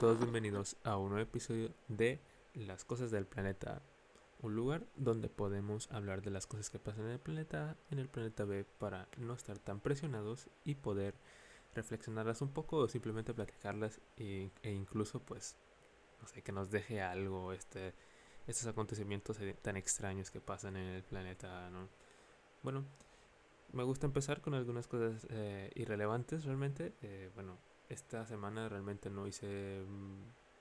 todos bienvenidos a un nuevo episodio de Las cosas del planeta. Un lugar donde podemos hablar de las cosas que pasan en el planeta, en el planeta B, para no estar tan presionados y poder reflexionarlas un poco o simplemente platicarlas e, incluso pues, no sé, que nos deje algo este, estos acontecimientos tan extraños que pasan en el planeta, ¿no? Bueno, me gusta empezar con algunas cosas eh, irrelevantes realmente. Eh, bueno, esta semana realmente no hice...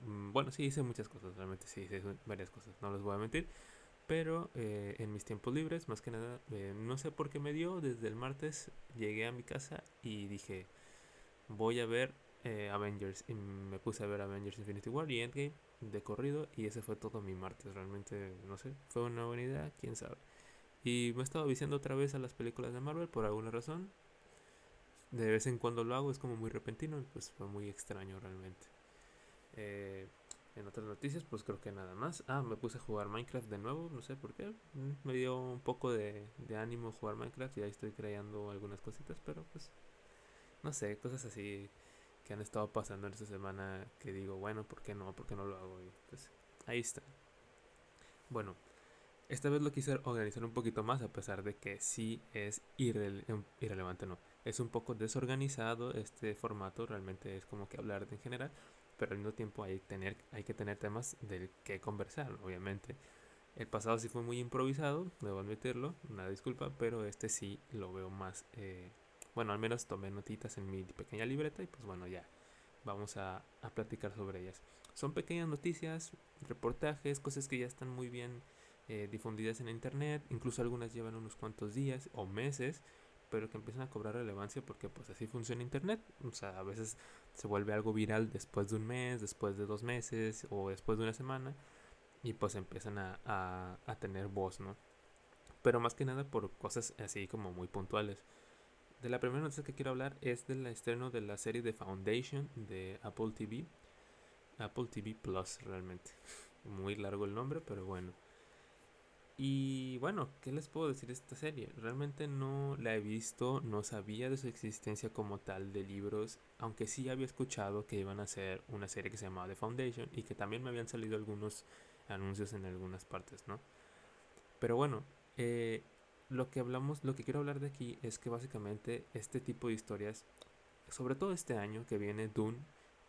Mm, bueno, sí hice muchas cosas, realmente sí hice varias cosas, no les voy a mentir. Pero eh, en mis tiempos libres, más que nada, no sé por qué me dio, desde el martes llegué a mi casa y dije, voy a ver Avengers. Y me puse a ver Avengers Infinity War y Endgame de corrido y ese fue todo mi martes. Realmente, no sé, fue una buena idea, quién sabe. Y me he estado viciando otra vez a las películas de Marvel por alguna razón. De vez en cuando lo hago, es como muy repentino, pues fue muy extraño realmente. Eh, en otras noticias, pues creo que nada más. Ah, me puse a jugar Minecraft de nuevo, no sé por qué. Mm, me dio un poco de, de ánimo jugar Minecraft y ahí estoy creando algunas cositas, pero pues no sé, cosas así que han estado pasando en esta semana que digo, bueno, ¿por qué no? ¿Por qué no lo hago? Y pues ahí está. Bueno, esta vez lo quise organizar un poquito más, a pesar de que sí es irrelevante, no. Es un poco desorganizado este formato, realmente es como que hablar en general, pero al mismo tiempo hay, tener, hay que tener temas del que conversar, obviamente. El pasado sí fue muy improvisado, debo admitirlo, una disculpa, pero este sí lo veo más. Eh, bueno, al menos tomé notitas en mi pequeña libreta y pues bueno, ya vamos a, a platicar sobre ellas. Son pequeñas noticias, reportajes, cosas que ya están muy bien eh, difundidas en internet, incluso algunas llevan unos cuantos días o meses, pero que empiezan a cobrar relevancia porque pues así funciona internet, o sea, a veces se vuelve algo viral después de un mes, después de dos meses o después de una semana y pues empiezan a, a, a tener voz, ¿no? Pero más que nada por cosas así como muy puntuales. De la primera noticia que quiero hablar es del estreno de la serie de Foundation de Apple TV. Apple TV Plus realmente. Muy largo el nombre, pero bueno. Y bueno, ¿qué les puedo decir de esta serie? Realmente no la he visto, no sabía de su existencia como tal de libros, aunque sí había escuchado que iban a hacer una serie que se llamaba The Foundation y que también me habían salido algunos anuncios en algunas partes, ¿no? Pero bueno, eh, lo que hablamos, lo que quiero hablar de aquí es que básicamente este tipo de historias, sobre todo este año que viene Dune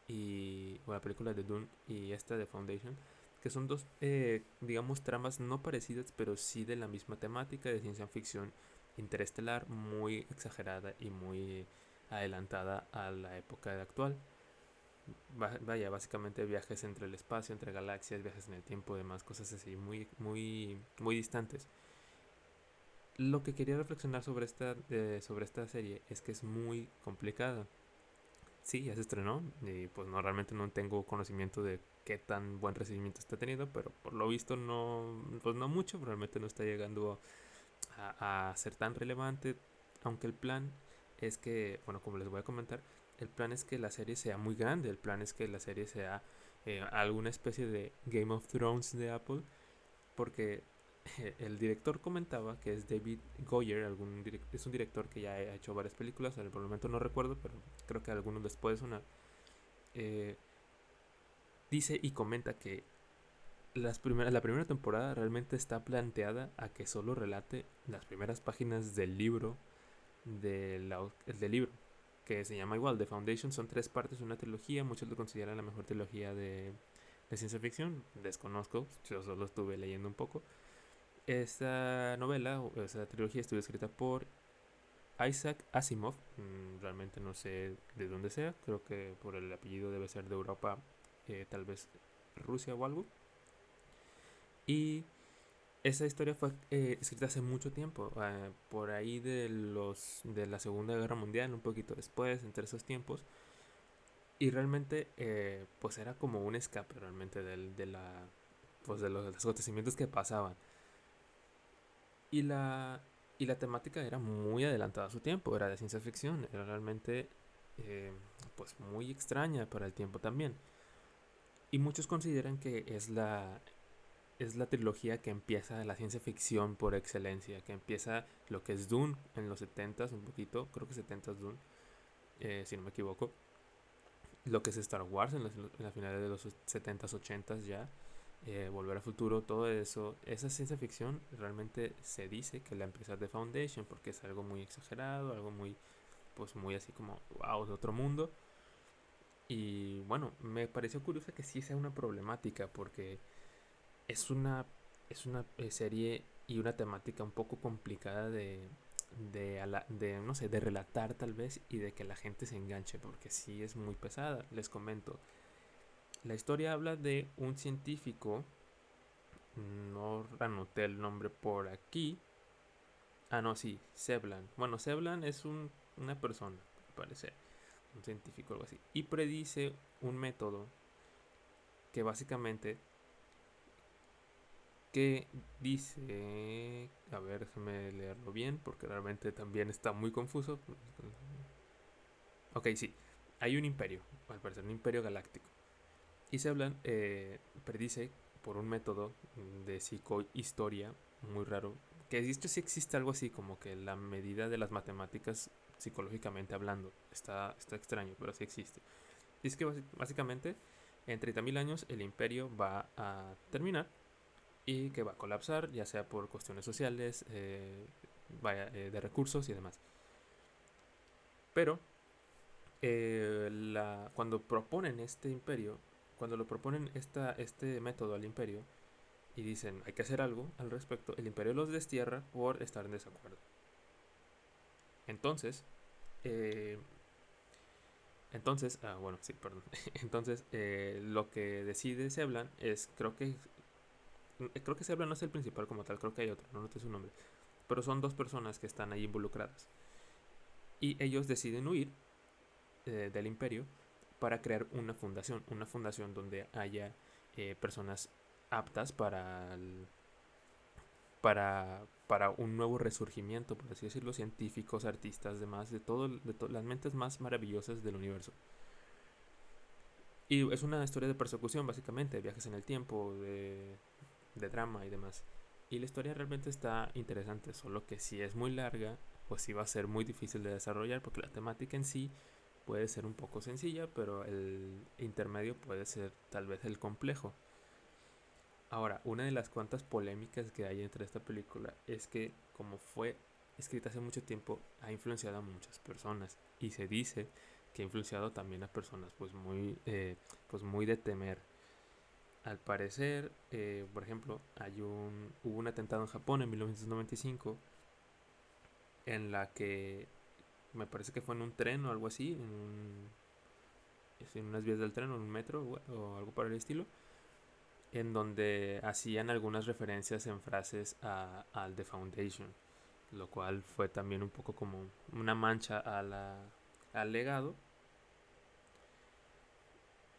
y o la película de Dune y esta de Foundation, que son dos, eh, digamos, tramas no parecidas, pero sí de la misma temática de ciencia ficción interestelar, muy exagerada y muy adelantada a la época actual. Vaya, básicamente viajes entre el espacio, entre galaxias, viajes en el tiempo, demás cosas así, muy, muy, muy distantes. Lo que quería reflexionar sobre esta, eh, sobre esta serie es que es muy complicada. Sí, ya se estrenó y pues no realmente no tengo conocimiento de qué tan buen recibimiento está teniendo, pero por lo visto no, pues no mucho, realmente no está llegando a, ser tan relevante, aunque el plan es que, bueno, como les voy a comentar, el plan es que la serie sea muy grande, el plan es que la serie sea eh, alguna especie de Game of Thrones de Apple, porque el director comentaba que es David Goyer, algún es un director que ya ha hecho varias películas, en el momento no recuerdo, pero creo que algunos después una... Eh, dice y comenta que las primeras, la primera temporada realmente está planteada a que solo relate las primeras páginas del libro, del libro, que se llama igual, The Foundation, son tres partes, una trilogía, muchos lo consideran la mejor trilogía de, de ciencia ficción, desconozco, yo solo estuve leyendo un poco. Esta novela, o esa trilogía estuvo escrita por Isaac Asimov, mm, realmente no sé de dónde sea, creo que por el apellido debe ser de Europa tal vez Rusia o algo. Y esa historia fue eh, escrita hace mucho tiempo, eh, por ahí de los de la Segunda Guerra Mundial, un poquito después, entre esos tiempos. Y realmente, eh, pues era como un escape realmente del, de la, pues de los, acontecimientos que pasaban. Y la, y la temática era muy adelantada a su tiempo, era de ciencia ficción, era realmente, pues muy extraña para el tiempo también. Y muchos consideran que es la, es la trilogía que empieza la ciencia ficción por excelencia, que empieza lo que es Dune en los 70s, un poquito, creo que 70s Dune, eh, si no me equivoco. lo que es Star Wars en, la finales de los 70s, 80s ya, eh, Volver al Futuro, todo eso, esa ciencia ficción realmente se dice que la empresa de Foundation porque es algo muy exagerado, algo muy, pues muy así como, wow, de otro mundo. Y bueno, me pareció curioso que sí sea una problemática porque es una, es una eh, serie y una temática un poco complicada de, de, de, no sé, de relatar tal vez y de que la gente se enganche, porque sí es muy pesada. Les comento. La historia habla de un científico, no anoté el nombre por aquí. Ah, no, sí, Seblan. Bueno, Seblan es un, una persona, parece, un científico o algo así. Y predice un método que básicamente que dice, a ver, déjame leerlo bien porque realmente también está muy confuso. Ok, sí, hay un imperio, al parecer un imperio galáctico. Y se hablan, eh, predice por un método de psicohistoria muy raro, que esto sí existe algo así como que la medida de las matemáticas psicológicamente hablando. Está, está extraño, pero sí existe. Es que básicamente en 30.000 años el imperio va a terminar y que va a colapsar, ya sea por cuestiones sociales, eh, eh, de recursos y demás. Pero eh, la, cuando proponen este imperio, cuando lo proponen esta, este método al imperio y dicen hay que hacer algo al respecto, el imperio los destierra por estar en desacuerdo. Entonces, entonces, ah, bueno, sí, perdón. Entonces, lo que decide Seblan es, creo que eh, creo que se habla no es el principal como tal, creo que hay otro, no noté su nombre. Pero son dos personas que están ahí involucradas. Y ellos deciden huir eh, del imperio para crear una fundación, una fundación donde haya eh, personas aptas para, para, para un nuevo resurgimiento, por así decirlo, científicos, artistas, demás, de todo, de las mentes más maravillosas del universo. Y es una historia de persecución, básicamente, viajes en el tiempo, de de drama y demás. Y la historia realmente está interesante, solo que si es muy larga, pues sí va a ser muy difícil de desarrollar porque la temática en sí puede ser un poco sencilla, pero el intermedio puede ser tal vez el complejo. Ahora, una de las cuantas polémicas que hay entre esta película es que como fue escrita hace mucho tiempo, ha influenciado a muchas personas y se dice que ha influenciado también a personas pues muy, eh, pues muy de temer al parecer, eh, por ejemplo, hay un, hubo un atentado en Japón en 1995 en la que me parece que fue en un tren o algo así, en, unas vías del tren o en un metro o, algo por el estilo, en donde hacían algunas referencias en frases a, al The Foundation, lo cual fue también un poco como una mancha a al legado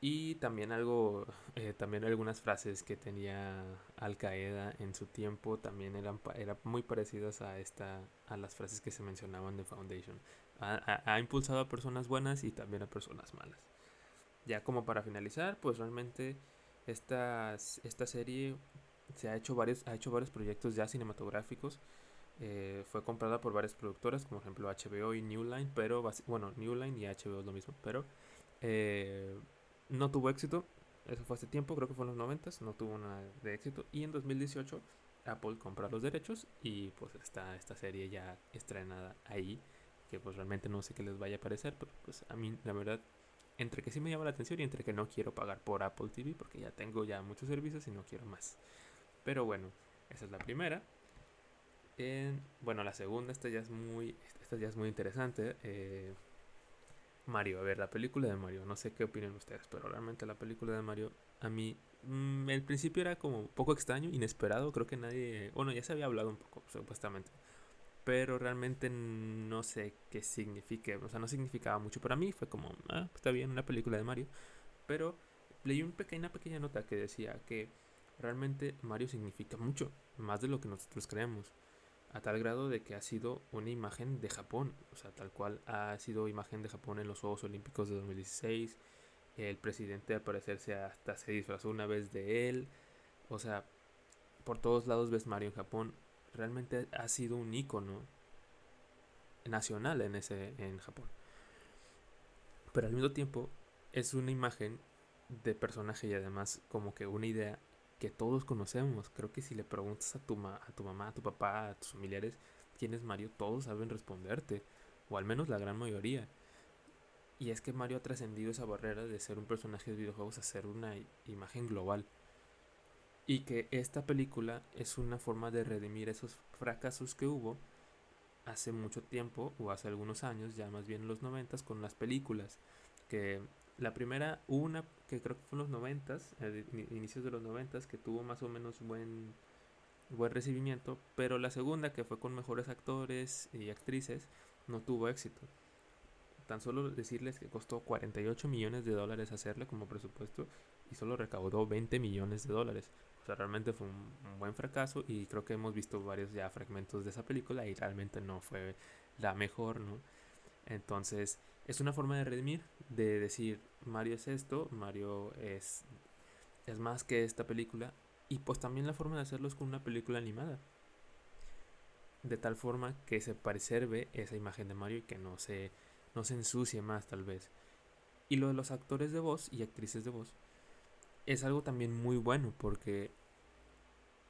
y también algo, eh, también algunas frases que tenía Al Qaeda en su tiempo también eran, eran muy parecidas a esta, a las frases que se mencionaban de Foundation. Ha, impulsado a personas buenas y también a personas malas. Ya como para finalizar, pues realmente esta, esta serie se ha hecho varios, ha hecho varios proyectos ya cinematográficos. Eh, fue comprada por varias productoras, como por ejemplo HBO y New Line, pero bueno, New Line y HBO es lo mismo, pero eh, no tuvo éxito. Eso fue hace tiempo, creo que fue en los 90, no tuvo nada de éxito. Y en 2018 Apple compra los derechos y pues está esta serie ya estrenada ahí. Que pues realmente no sé qué les vaya a parecer, pero pues a mí la verdad, entre que sí me llama la atención y entre que no quiero pagar por Apple TV porque ya tengo ya muchos servicios y no quiero más. Pero bueno, esa es la primera. bueno, la segunda, esta ya es muy, esta ya es muy interesante. Eh, Mario, a ver, la película de Mario, no sé qué opinan ustedes, pero realmente la película de Mario a mí mm, el principio era como un poco extraño, inesperado, creo que nadie, bueno, ya se había hablado un poco supuestamente, pero realmente no sé qué signifique, o sea, no significaba mucho para mí, fue como, ah, está bien una película de Mario, pero leí pequeña, una pequeña nota que decía que realmente Mario significa mucho, más de lo que nosotros creemos a tal grado de que ha sido una imagen de Japón, o sea, tal cual ha sido imagen de Japón en los Juegos Olímpicos de 2016. El presidente al parecer se hasta se disfrazó una vez de él. O sea, por todos lados ves Mario en Japón. Realmente ha sido un icono nacional en ese en Japón. Pero al mismo tiempo es una imagen de personaje y además como que una idea que todos conocemos. Creo que si le preguntas a tu, a tu mamá, a tu papá, a tus familiares quién es Mario, todos saben responderte, o al menos la gran mayoría. Y es que Mario ha trascendido esa barrera de ser un personaje de videojuegos a ser una imagen global. Y que esta película es una forma de redimir esos fracasos que hubo hace mucho tiempo, o hace algunos años, ya más bien en los noventas, con las películas. Que la primera, una que creo que fue en los noventas, inicios de los noventas, que tuvo más o menos buen, buen recibimiento, pero la segunda, que fue con mejores actores y actrices, no tuvo éxito. Tan solo decirles que costó 48 millones de dólares hacerla como presupuesto y solo recaudó 20 millones de dólares. O sea, realmente fue un, buen fracaso y creo que hemos visto varios ya fragmentos de esa película y realmente no fue la mejor, ¿no? Entonces, es una forma de redimir, de decir, Mario es esto, Mario es, es más que esta película, y pues también la forma de hacerlo es con una película animada. De tal forma que se preserve esa imagen de Mario y que no se, no se ensucie más tal vez. Y lo de los actores de voz y actrices de voz es algo también muy bueno porque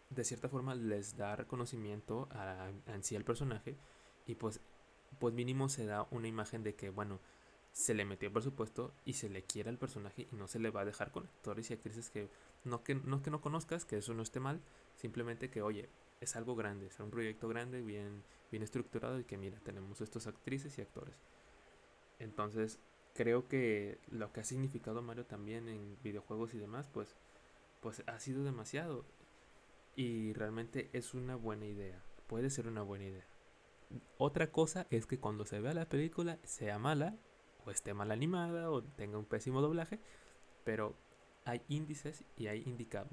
de cierta forma les da reconocimiento a, a sí al personaje y pues pues mínimo se da una imagen de que, bueno, se le metió presupuesto y se le quiere al personaje y no se le va a dejar con actores y actrices que no que no, que no conozcas, que eso no esté mal, simplemente que, oye, es algo grande, es un proyecto grande, bien, bien estructurado y que, mira, tenemos estos actrices y actores. Entonces, creo que lo que ha significado Mario también en videojuegos y demás, pues, pues ha sido demasiado. Y realmente es una buena idea. Puede ser una buena idea. Otra cosa es que cuando se vea la película sea mala, o esté mal animada, o tenga un pésimo doblaje, pero hay índices y hay, indica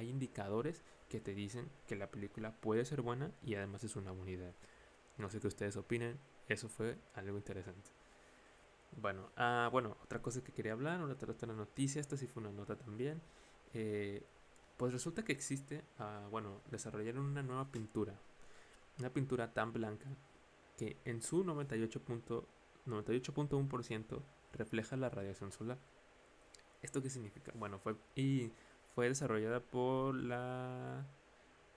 indicadores que te dicen que la película puede ser buena y además es una buena idea. No sé qué ustedes opinen, eso fue algo interesante. Bueno, ah, bueno, otra cosa que quería hablar, otra, otra noticia, esta sí fue una nota también. Eh, pues resulta que existe, ah, bueno, desarrollaron una nueva pintura una pintura tan blanca que en su 98.1% refleja la radiación solar. ¿Esto qué significa? Bueno, fue, y fue desarrollada por la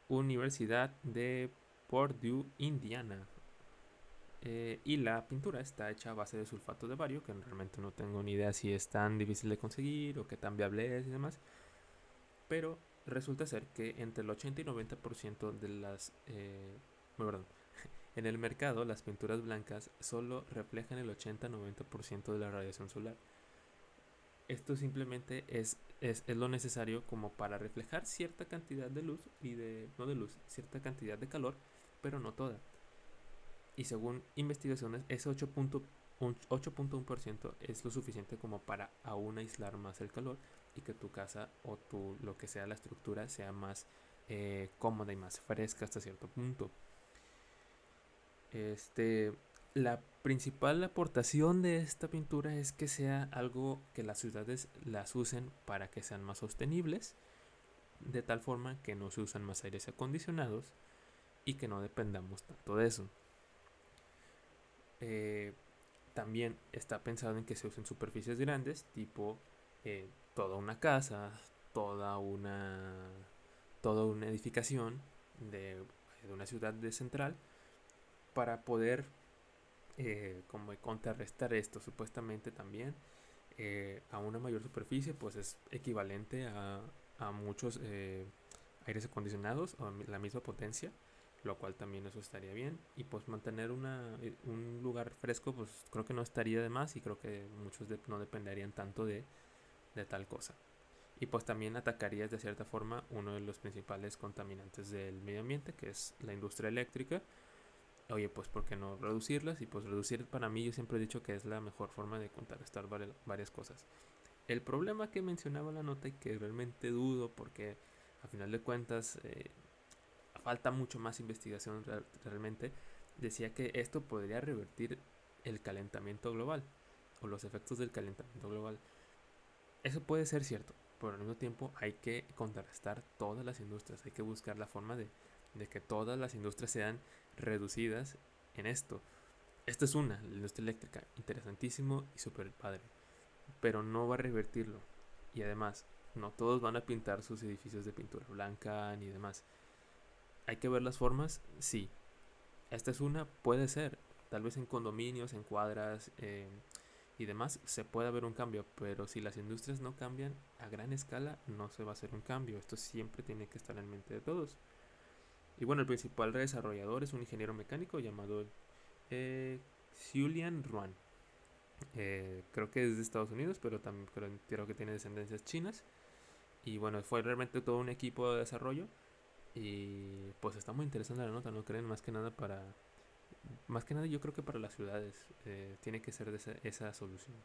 Universidad de Purdue, Indiana. Eh, y la pintura está hecha a base de sulfato de bario, que realmente no tengo ni idea si es tan difícil de conseguir o qué tan viable es y demás. Pero resulta ser que entre el 80 y 90% de las eh, en el mercado, las pinturas blancas solo reflejan el 80-90% de la radiación solar. Esto simplemente es, es, lo necesario como para reflejar cierta cantidad de luz y de, no de luz, cierta cantidad de calor, pero no toda. Y según investigaciones, ese 8.1% es lo suficiente como para aún aislar más el calor y que tu casa o tu, lo que sea la estructura sea más eh, cómoda y más fresca hasta cierto punto. Este, la principal aportación de esta pintura es que sea algo que las ciudades las usen para que sean más sostenibles, de tal forma que no se usan más aires acondicionados y que no dependamos tanto de eso. Eh, también está pensado en que se usen superficies grandes, tipo eh, toda una casa, toda una, toda una edificación de, de una ciudad de central para poder eh, como contrarrestar esto supuestamente también eh, a una mayor superficie pues es equivalente a, a muchos eh, aires acondicionados o la misma potencia lo cual también eso estaría bien. Y pues mantener una, un lugar fresco pues creo que no estaría de más y creo que muchos no dependerían tanto de, de tal cosa. Y pues también atacarías de cierta forma uno de los principales contaminantes del medio ambiente que es la industria eléctrica oye, pues ¿por qué no reducirlas? Y pues reducir para mí yo siempre he dicho que es la mejor forma de contrarrestar varias cosas. El problema que mencionaba la nota y que realmente dudo porque a final de cuentas eh, falta mucho más investigación realmente, decía que esto podría revertir el calentamiento global o los efectos del calentamiento global. Eso puede ser cierto, pero al mismo tiempo hay que contrarrestar todas las industrias, hay que buscar la forma de, de que todas las industrias sean reducidas en esto. Esta es una, la industria eléctrica, interesantísimo y súper padre. pero no va a revertirlo. Y además, no todos van a pintar sus edificios de pintura blanca ni demás. Hay que ver las formas, sí. Esta es una, puede ser. Tal vez en condominios, en cuadras y demás se puede haber un cambio, pero si las industrias no cambian a gran escala, no se va a hacer un cambio. Esto siempre tiene que estar en mente de todos. Y bueno, el principal desarrollador es un ingeniero mecánico llamado eh, Julian Ruan. Eh, creo que es de Estados Unidos, pero también creo, que tiene descendencias chinas. Y bueno, fue realmente todo un equipo de desarrollo. Y pues está muy interesante la nota, ¿no creen? Más que nada para... Más que nada yo creo que para las ciudades eh, tiene que ser de esa, solución.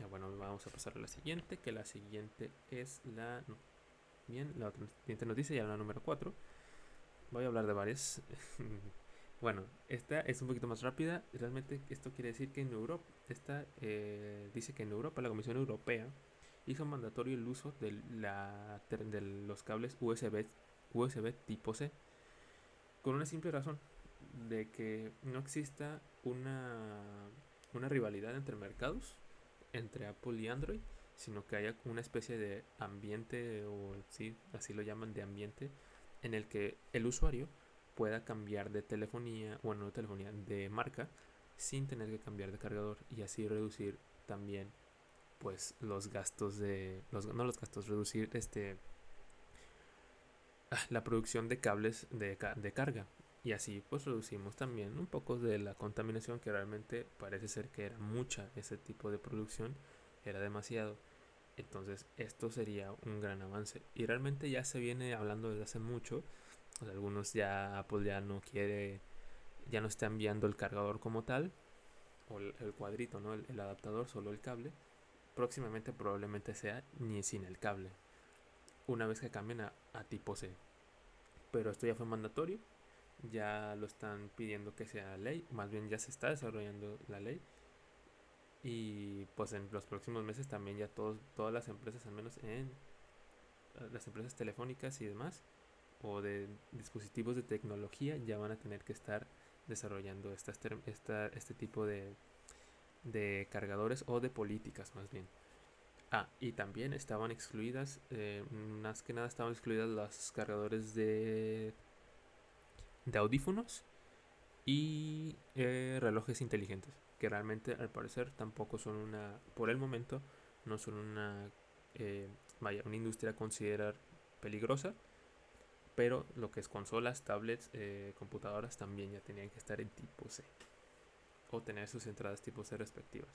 Ya bueno, vamos a pasar a la siguiente, que la siguiente es la... bien, la otra siguiente noticia, ya la número 4. Voy a hablar de varias. Bueno, esta es un poquito más rápida. Realmente esto quiere decir que en Europa, esta eh, dice que en Europa la Comisión Europea hizo mandatorio el uso de, la, de los cables USB, USB tipo C con una simple razón de que no exista una, una rivalidad entre mercados, entre Apple y Android, sino que haya una especie de ambiente, o sí, así lo llaman, de ambiente, en el que el usuario pueda cambiar de telefonía, bueno, no de telefonía, de marca, sin tener que cambiar de cargador y así reducir también pues los gastos de los no los gastos reducir este ah, la producción de cables de, de carga. Y así pues reducimos también un poco de la contaminación que realmente parece ser que era mucha ese tipo de producción era demasiado entonces esto sería un gran avance y realmente ya se viene hablando desde hace mucho algunos ya Apple ya no quiere, ya no está enviando el cargador como tal, o el, cuadrito, ¿no? El, adaptador, solo el cable. Próximamente probablemente sea ni sin el cable. Una vez que cambien a, tipo C. Pero esto ya fue mandatorio. Ya lo están pidiendo que sea ley. Más bien ya se está desarrollando la ley. Y pues en los próximos meses también ya todos, todas las empresas, al menos en las empresas telefónicas y demás, o de dispositivos de tecnología ya van a tener que estar desarrollando esta, este tipo de, de cargadores o de políticas más bien. Ah, y también estaban excluidas, eh, más que nada estaban excluidas los cargadores de, de audífonos y eh, relojes inteligentes, que realmente al parecer tampoco son una, por el momento, no son una, eh, vaya, una industria a considerar peligrosa, pero lo que es consolas, tablets, eh, computadoras también ya tenían que estar en tipo C. O tener sus entradas tipo C respectivas.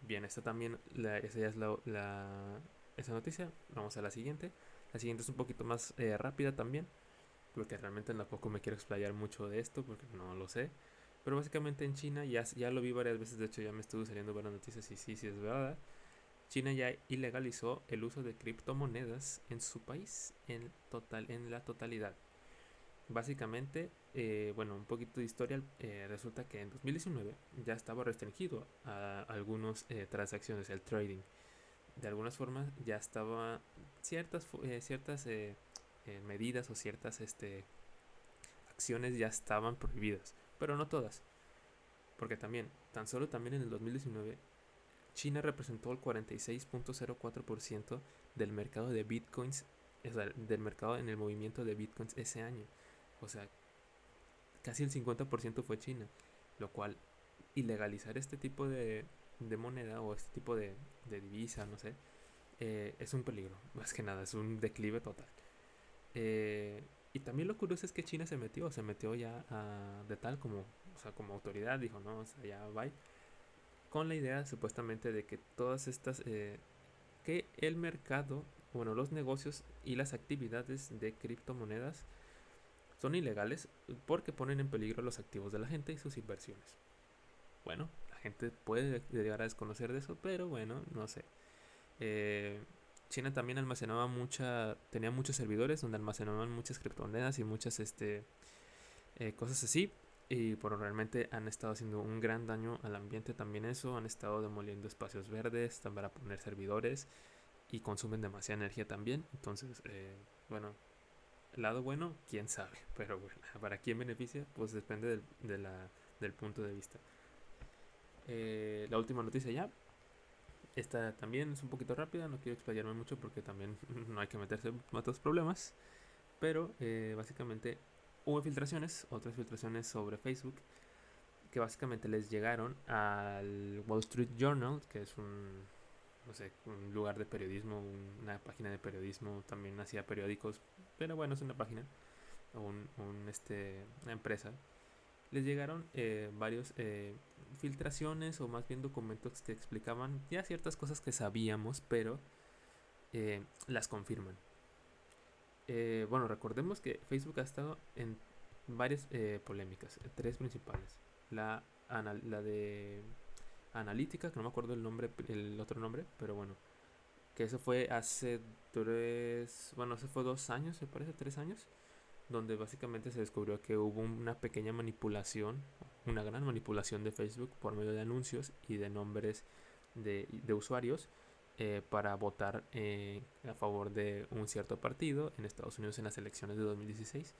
Bien, esta también, esa ya es la, esa noticia. Vamos a la siguiente. La siguiente es un poquito más eh, rápida también. Porque realmente tampoco me quiero explayar mucho de esto porque no lo sé. Pero básicamente en China ya, ya lo vi varias veces. De hecho ya me estuvo saliendo varias noticias y sí, sí es verdad. China ya ilegalizó el uso de criptomonedas en su país en, total, en la totalidad. Básicamente, eh, bueno, un poquito de historia, eh, resulta que en 2019 ya estaba restringido a algunas eh, transacciones, el trading. De algunas formas ya estaba ciertas, ciertas medidas o ciertas este, acciones ya estaban prohibidas, pero no todas. Porque también, tan solo también en el 2019 China representó el 46.04% del mercado de bitcoins, del mercado en el movimiento de bitcoins ese año. O sea, casi el 50% fue China, lo cual ilegalizar este tipo de, moneda o este tipo de, divisa, no sé, eh, es un peligro, más que nada, es un declive total. Eh, y también lo curioso es que China se metió, se metió ya de tal como, o sea, como autoridad, dijo, no, o sea, ya bye con la idea supuestamente de que todas estas, eh, que el mercado, bueno, los negocios y las actividades de criptomonedas son ilegales porque ponen en peligro los activos de la gente y sus inversiones. Bueno, la gente puede llegar a desconocer de eso, pero bueno, no sé. Eh, China también almacenaba mucha, tenía muchos servidores donde almacenaban muchas criptomonedas y muchas este, eh, cosas así, y por realmente han estado haciendo un gran daño al ambiente también eso, han estado demoliendo espacios verdes para poner servidores y consumen demasiada energía también. Entonces, eh, bueno, lado bueno, quién sabe, pero bueno, para quién beneficia, pues depende del, del punto de vista. Eh, la última noticia ya esta también es un poquito rápida, no quiero explayarme mucho porque también no hay que meterse en otros problemas. Pero eh, básicamente hubo filtraciones, otras filtraciones sobre Facebook, que básicamente les llegaron al Wall Street Journal, que es un, no sé, un lugar de periodismo, una página de periodismo, también hacía periódicos, pero bueno, es una página, un, un este, una empresa. Les llegaron eh, varios eh, filtraciones o más bien documentos que explicaban ya ciertas cosas que sabíamos, pero eh, las confirman. Eh, bueno, recordemos que Facebook ha estado en varias polémicas, tres principales. La, la de analítica, que no me acuerdo el nombre, el otro nombre, pero bueno, que eso fue hace tres, bueno, eso fue dos años, me parece, tres años, donde básicamente se descubrió que hubo una pequeña manipulación, una gran manipulación de Facebook por medio de anuncios y de nombres de, de usuarios eh, para votar eh, a favor de un cierto partido en Estados Unidos en las elecciones de 2016.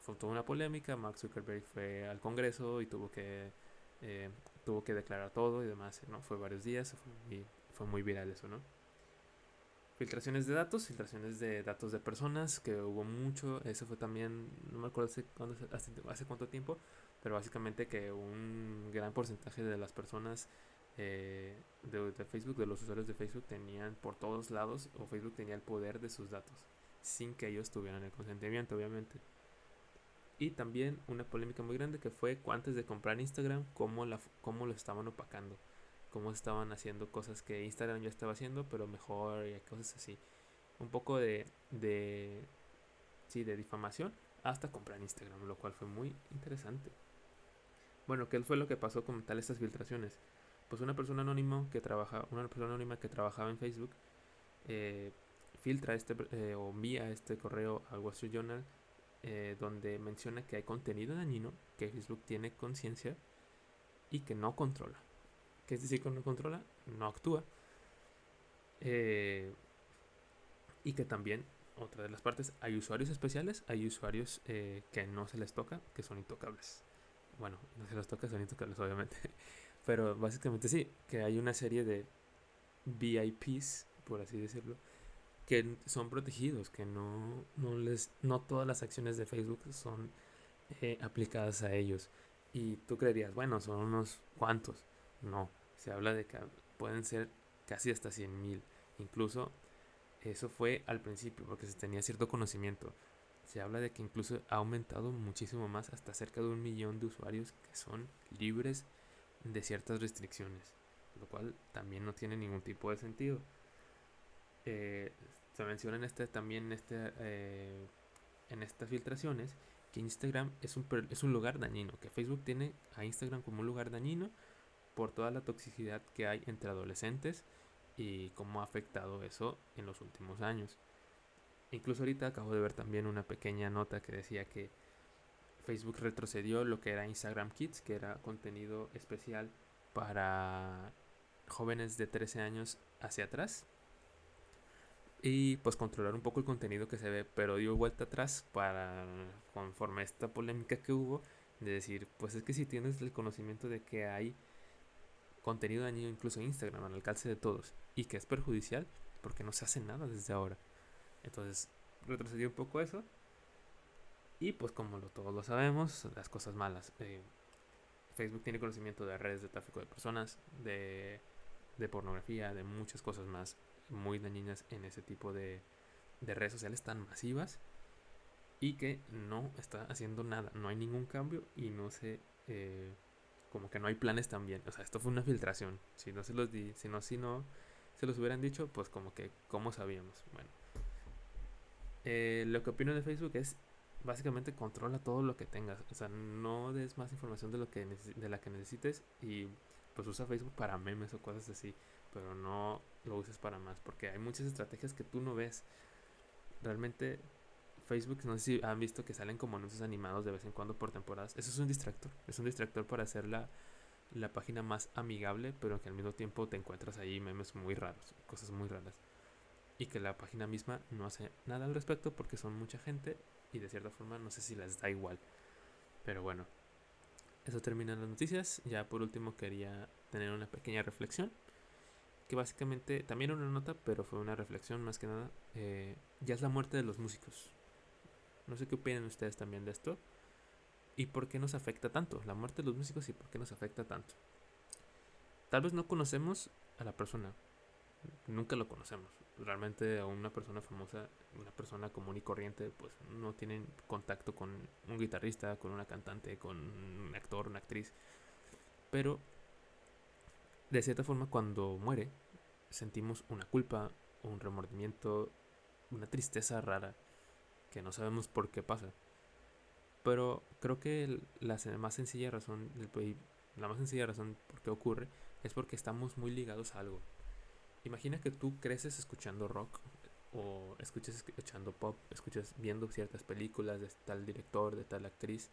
Fue toda una polémica, Mark Zuckerberg fue al Congreso y tuvo que, eh, tuvo que declarar todo y demás, ¿no? Fue varios días, fue muy, fue muy viral eso, ¿no? Filtraciones de datos, filtraciones de datos de personas, que hubo mucho, eso fue también, no me acuerdo hace, hace, hace cuánto tiempo, pero básicamente que un gran porcentaje de las personas eh, de, Facebook, de los usuarios de Facebook, tenían por todos lados, o Facebook tenía el poder de sus datos, sin que ellos tuvieran el consentimiento, obviamente. Y también una polémica muy grande que fue antes de comprar Instagram, cómo, la, cómo lo estaban opacando, cómo estaban haciendo cosas que Instagram ya estaba haciendo, pero mejor y cosas así. Un poco de, de, sí, de difamación hasta comprar Instagram, lo cual fue muy interesante. Bueno, ¿qué fue lo que pasó con tal estas filtraciones? pues una persona anónima que trabaja, una persona anónima que trabajaba en Facebook eh, filtra este eh, o envía este correo al Wall Street Journal eh, donde menciona que hay contenido dañino, que Facebook tiene conciencia y que no controla. ¿Qué es decir que no controla? No actúa. y que también, otra de las partes, hay usuarios especiales, hay usuarios que no se les toca, que son intocables. Bueno, no se les toca, son intocables, obviamente. Pero básicamente sí, que hay una serie de VIPs, por así decirlo, que son protegidos, que no, no, les, no todas las acciones de Facebook son eh, aplicadas a ellos. Y tú creerías, bueno, son unos cuantos. No, se habla de que pueden ser casi hasta 100 mil. Incluso eso fue al principio, porque se tenía cierto conocimiento. Se habla de que incluso ha aumentado muchísimo más, hasta cerca de un millón de usuarios que son libres de ciertas restricciones, lo cual también no tiene ningún tipo de sentido. Eh, se menciona en este, también en, este, eh, en estas filtraciones que Instagram es un, es un lugar dañino, que Facebook tiene a Instagram como un lugar dañino por toda la toxicidad que hay entre adolescentes y cómo ha afectado eso en los últimos años. Incluso ahorita acabo de ver también una pequeña nota que decía que Facebook retrocedió lo que era Instagram Kids, que era contenido especial para jóvenes de 13 años hacia atrás. Y pues controlar un poco el contenido que se ve, pero dio vuelta atrás para, conforme a esta polémica que hubo, de decir, pues es que si tienes el conocimiento de que hay contenido dañino incluso Instagram al alcance de todos y que es perjudicial, porque no se hace nada desde ahora. Entonces retrocedió un poco eso y pues como lo, todos lo sabemos, las cosas malas. Eh, Facebook tiene conocimiento de redes de tráfico de personas, de, de, pornografía, de muchas cosas más muy dañinas en ese tipo de, de redes sociales tan masivas y que no está haciendo nada, no hay ningún cambio y no sé, eh, como que no hay planes también. O sea, esto fue una filtración. Si no se los di, si no, si no se los hubieran dicho, pues como que, ¿cómo sabíamos? Bueno. Eh, lo que opino de Facebook es básicamente controla todo lo que tengas. O sea, no des más información de lo que de la que necesites y pues usa Facebook para memes o cosas así, pero no lo uses para más porque hay muchas estrategias que tú no ves. Realmente Facebook, no sé si han visto que salen como anuncios animados de vez en cuando por temporadas. Eso es un distractor. Es un distractor para hacer la, la página más amigable, pero que al mismo tiempo te encuentras ahí memes muy raros, cosas muy raras. Y que la página misma no hace nada al respecto porque son mucha gente y de cierta forma no sé si les da igual. Pero bueno, eso termina las noticias. Ya por último quería tener una pequeña reflexión. que básicamente también una nota, pero fue una reflexión más que nada. Eh, ya es la muerte de los músicos. No sé qué opinan ustedes también de esto. ¿Y por qué nos afecta tanto? La muerte de los músicos y por qué nos afecta tanto. Tal vez no conocemos a la persona. Nunca lo conocemos. Realmente a una persona famosa, una persona común y corriente, pues no tienen contacto con un guitarrista, con una cantante, con un actor, una actriz. Pero de cierta forma cuando muere sentimos una culpa, un remordimiento, una tristeza rara que no sabemos por qué pasa. Pero creo que la más sencilla razón, la más sencilla razón por qué ocurre es porque estamos muy ligados a algo. Imagina que tú creces escuchando rock o escuchas escuchando pop, escuchas viendo ciertas películas de tal director, de tal actriz.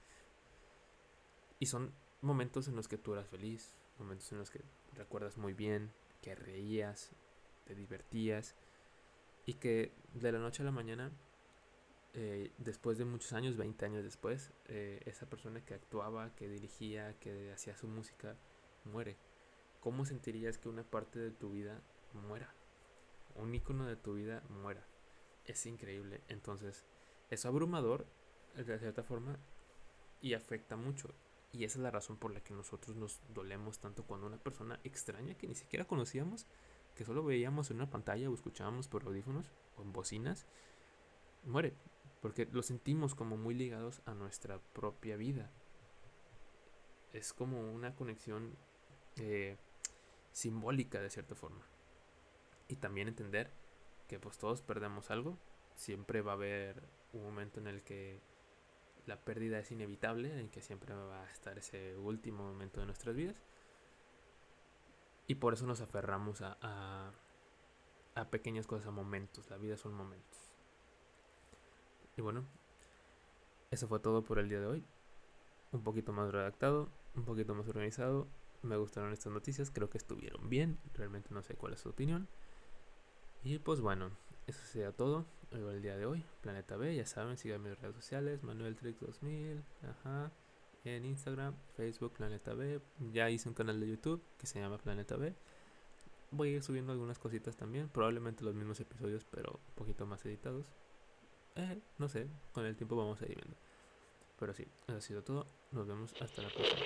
Y son momentos en los que tú eras feliz, momentos en los que recuerdas muy bien, que reías, te divertías y que de la noche a la mañana, eh, después de muchos años, 20 años después, eh, esa persona que actuaba, que dirigía, que hacía su música, muere. ¿Cómo sentirías que una parte de tu vida muera? Un icono de tu vida muera. Es increíble. Entonces, es abrumador, de cierta forma, y afecta mucho. Y esa es la razón por la que nosotros nos dolemos tanto cuando una persona extraña que ni siquiera conocíamos, que solo veíamos en una pantalla o escuchábamos por audífonos o en bocinas, muere. Porque lo sentimos como muy ligados a nuestra propia vida. Es como una conexión eh, simbólica de cierta forma. Y también entender que pues todos perdemos algo. Siempre va a haber un momento en el que la pérdida es inevitable, en que siempre va a estar ese último momento de nuestras vidas. Y por eso nos aferramos a, a, pequeñas cosas, a momentos. La vida son momentos. Y bueno, eso fue todo por el día de hoy. Un poquito más redactado, un poquito más organizado. Me gustaron estas noticias, creo que estuvieron bien. Realmente no sé cuál es su opinión. Y pues bueno, eso sería todo el día de hoy. Planeta B, ya saben, sigan mis redes sociales, Manuel Trix 2000, ajá, en Instagram, Facebook, Planeta B. Ya hice un canal de YouTube que se llama Planeta B. Voy a ir subiendo algunas cositas también, probablemente los mismos episodios, pero un poquito más editados. No sé, con el tiempo vamos a ir viendo. Pero sí, eso ha sido todo. Nos vemos hasta la próxima.